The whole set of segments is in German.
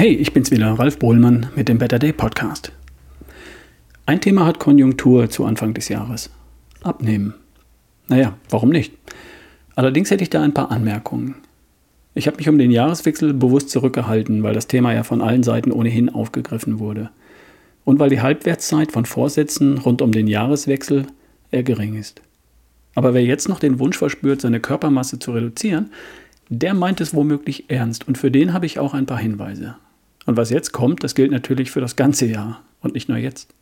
Hey, ich bin's wieder, Ralf Bohlmann mit dem Better Day Podcast. Ein Thema hat Konjunktur zu Anfang des Jahres. Abnehmen. Naja, warum nicht? Allerdings hätte ich da ein paar Anmerkungen. Ich habe mich um den Jahreswechsel bewusst zurückgehalten, weil das Thema ja von allen Seiten ohnehin aufgegriffen wurde. Und weil die Halbwertszeit von Vorsätzen rund um den Jahreswechsel eher gering ist. Aber wer jetzt noch den Wunsch verspürt, seine Körpermasse zu reduzieren, der meint es womöglich ernst und für den habe ich auch ein paar Hinweise. Und was jetzt kommt, das gilt natürlich für das ganze Jahr und nicht nur jetzt.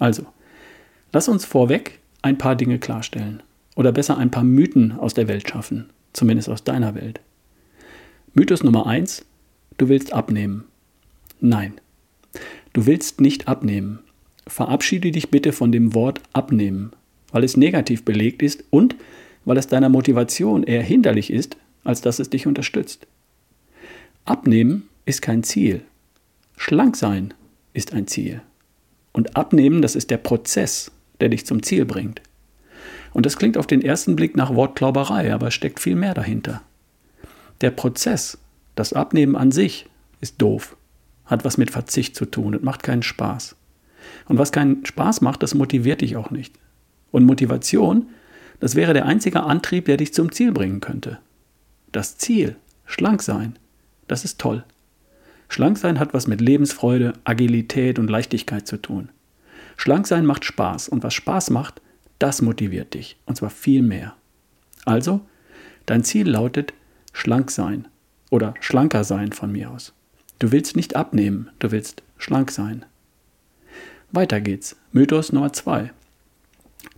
Also, lass uns vorweg ein paar Dinge klarstellen oder besser ein paar Mythen aus der Welt schaffen, zumindest aus deiner Welt. Mythos Nummer eins: Du willst abnehmen. Nein, du willst nicht abnehmen. Verabschiede dich bitte von dem Wort abnehmen, weil es negativ belegt ist und weil es deiner Motivation eher hinderlich ist, als dass es dich unterstützt. Abnehmen ist kein Ziel. Schlank sein ist ein Ziel. Und abnehmen, das ist der Prozess, der dich zum Ziel bringt. Und das klingt auf den ersten Blick nach Wortklauberei, aber es steckt viel mehr dahinter. Der Prozess, das Abnehmen an sich, ist doof, hat was mit Verzicht zu tun und macht keinen Spaß. Und was keinen Spaß macht, das motiviert dich auch nicht. Und Motivation, das wäre der einzige Antrieb, der dich zum Ziel bringen könnte. Das Ziel, schlank sein, das ist toll. Schlank sein hat was mit Lebensfreude, Agilität und Leichtigkeit zu tun. Schlank sein macht Spaß und was Spaß macht, das motiviert dich und zwar viel mehr. Also, dein Ziel lautet schlank sein oder schlanker sein von mir aus. Du willst nicht abnehmen, du willst schlank sein. Weiter geht's. Mythos Nummer 2.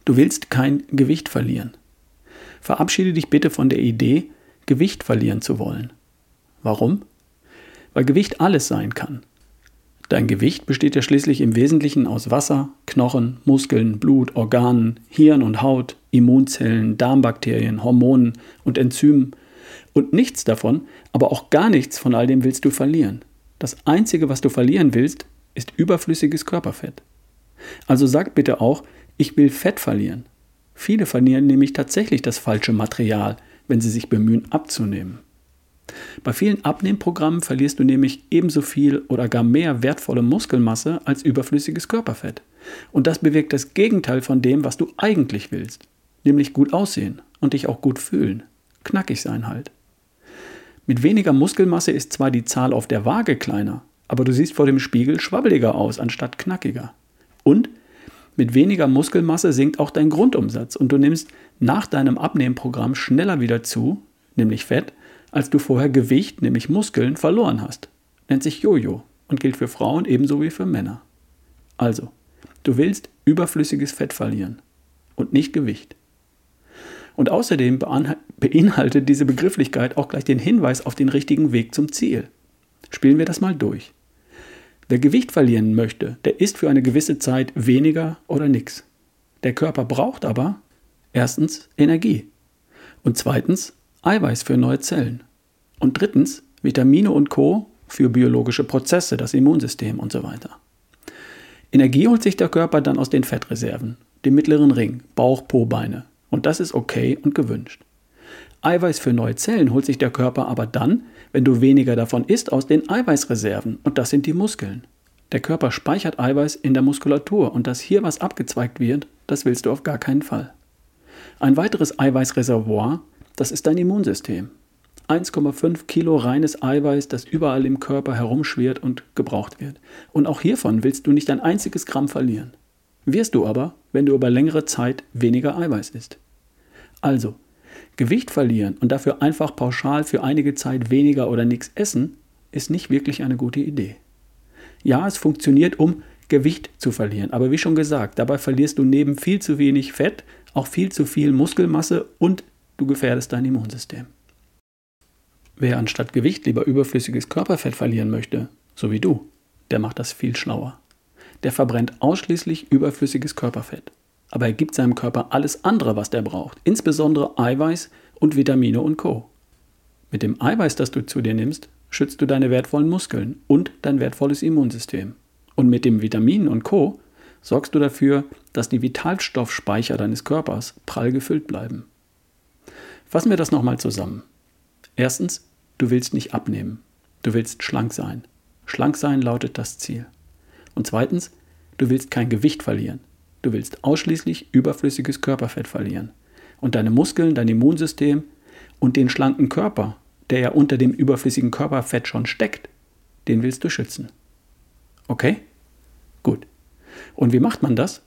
Du willst kein Gewicht verlieren. Verabschiede dich bitte von der Idee, Gewicht verlieren zu wollen. Warum? Weil Gewicht alles sein kann. Dein Gewicht besteht ja schließlich im Wesentlichen aus Wasser, Knochen, Muskeln, Blut, Organen, Hirn und Haut, Immunzellen, Darmbakterien, Hormonen und Enzymen. Und nichts davon, aber auch gar nichts von all dem willst du verlieren. Das Einzige, was du verlieren willst, ist überflüssiges Körperfett. Also sag bitte auch, ich will Fett verlieren. Viele verlieren nämlich tatsächlich das falsche Material, wenn sie sich bemühen abzunehmen. Bei vielen Abnehmprogrammen verlierst du nämlich ebenso viel oder gar mehr wertvolle Muskelmasse als überflüssiges Körperfett. Und das bewirkt das Gegenteil von dem, was du eigentlich willst, nämlich gut aussehen und dich auch gut fühlen. Knackig sein halt. Mit weniger Muskelmasse ist zwar die Zahl auf der Waage kleiner, aber du siehst vor dem Spiegel schwabbeliger aus anstatt knackiger. Und mit weniger Muskelmasse sinkt auch dein Grundumsatz und du nimmst nach deinem Abnehmprogramm schneller wieder zu, nämlich Fett, als du vorher Gewicht, nämlich Muskeln, verloren hast. Nennt sich Jojo und gilt für Frauen ebenso wie für Männer. Also, du willst überflüssiges Fett verlieren und nicht Gewicht. Und außerdem beinhaltet diese Begrifflichkeit auch gleich den Hinweis auf den richtigen Weg zum Ziel. Spielen wir das mal durch. Wer Gewicht verlieren möchte, der isst für eine gewisse Zeit weniger oder nichts. Der Körper braucht aber erstens Energie und zweitens Eiweiß für neue Zellen und drittens Vitamine und Co. für biologische Prozesse, das Immunsystem und so weiter. Energie holt sich der Körper dann aus den Fettreserven, dem mittleren Ring, Bauch, Po, Beine. Und das ist okay und gewünscht. Eiweiß für neue Zellen holt sich der Körper aber dann, wenn du weniger davon isst, aus den Eiweißreserven. Und das sind die Muskeln. Der Körper speichert Eiweiß in der Muskulatur und dass hier was abgezweigt wird, das willst du auf gar keinen Fall. Ein weiteres Eiweißreservoir, das ist dein Immunsystem. 1,5 Kilo reines Eiweiß, das überall im Körper herumschwirrt und gebraucht wird. Und auch hiervon willst du nicht ein einziges Gramm verlieren. Wirst du aber, wenn du über längere Zeit weniger Eiweiß isst. Also, Gewicht verlieren und dafür einfach pauschal für einige Zeit weniger oder nichts essen, ist nicht wirklich eine gute Idee. Ja, es funktioniert, um Gewicht zu verlieren, aber wie schon gesagt, dabei verlierst du neben viel zu wenig Fett auch viel zu viel Muskelmasse und du gefährdest dein Immunsystem. Wer anstatt Gewicht lieber überflüssiges Körperfett verlieren möchte, so wie du, der macht das viel schlauer. Der verbrennt ausschließlich überflüssiges Körperfett aber er gibt seinem Körper alles andere, was der braucht, insbesondere Eiweiß und Vitamine und Co. Mit dem Eiweiß, das du zu dir nimmst, schützt du deine wertvollen Muskeln und dein wertvolles Immunsystem. Und mit dem Vitaminen und Co. sorgst du dafür, dass die Vitalstoffspeicher deines Körpers prall gefüllt bleiben. Fassen wir das nochmal zusammen. Erstens, du willst nicht abnehmen. Du willst schlank sein. Schlank sein lautet das Ziel. Und zweitens, du willst kein Gewicht verlieren. Du willst ausschließlich überflüssiges Körperfett verlieren. Und deine Muskeln, dein Immunsystem und den schlanken Körper, der ja unter dem überflüssigen Körperfett schon steckt, den willst du schützen. Okay? Gut. Und wie macht man das?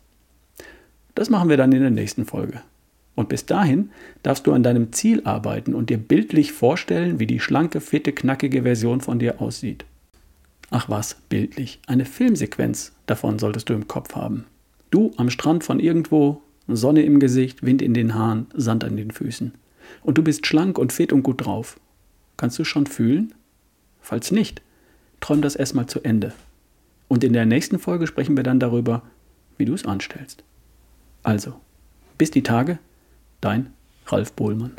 Das machen wir dann in der nächsten Folge. Und bis dahin darfst du an deinem Ziel arbeiten und dir bildlich vorstellen, wie die schlanke, fitte, knackige Version von dir aussieht. Ach was, bildlich. Eine Filmsequenz davon solltest du im Kopf haben. Du am Strand von irgendwo, Sonne im Gesicht, Wind in den Haaren, Sand an den Füßen. Und du bist schlank und fit und gut drauf. Kannst du schon fühlen? Falls nicht, träum das erstmal zu Ende. Und in der nächsten Folge sprechen wir dann darüber, wie du es anstellst. Also, bis die Tage, dein Ralf Bohlmann.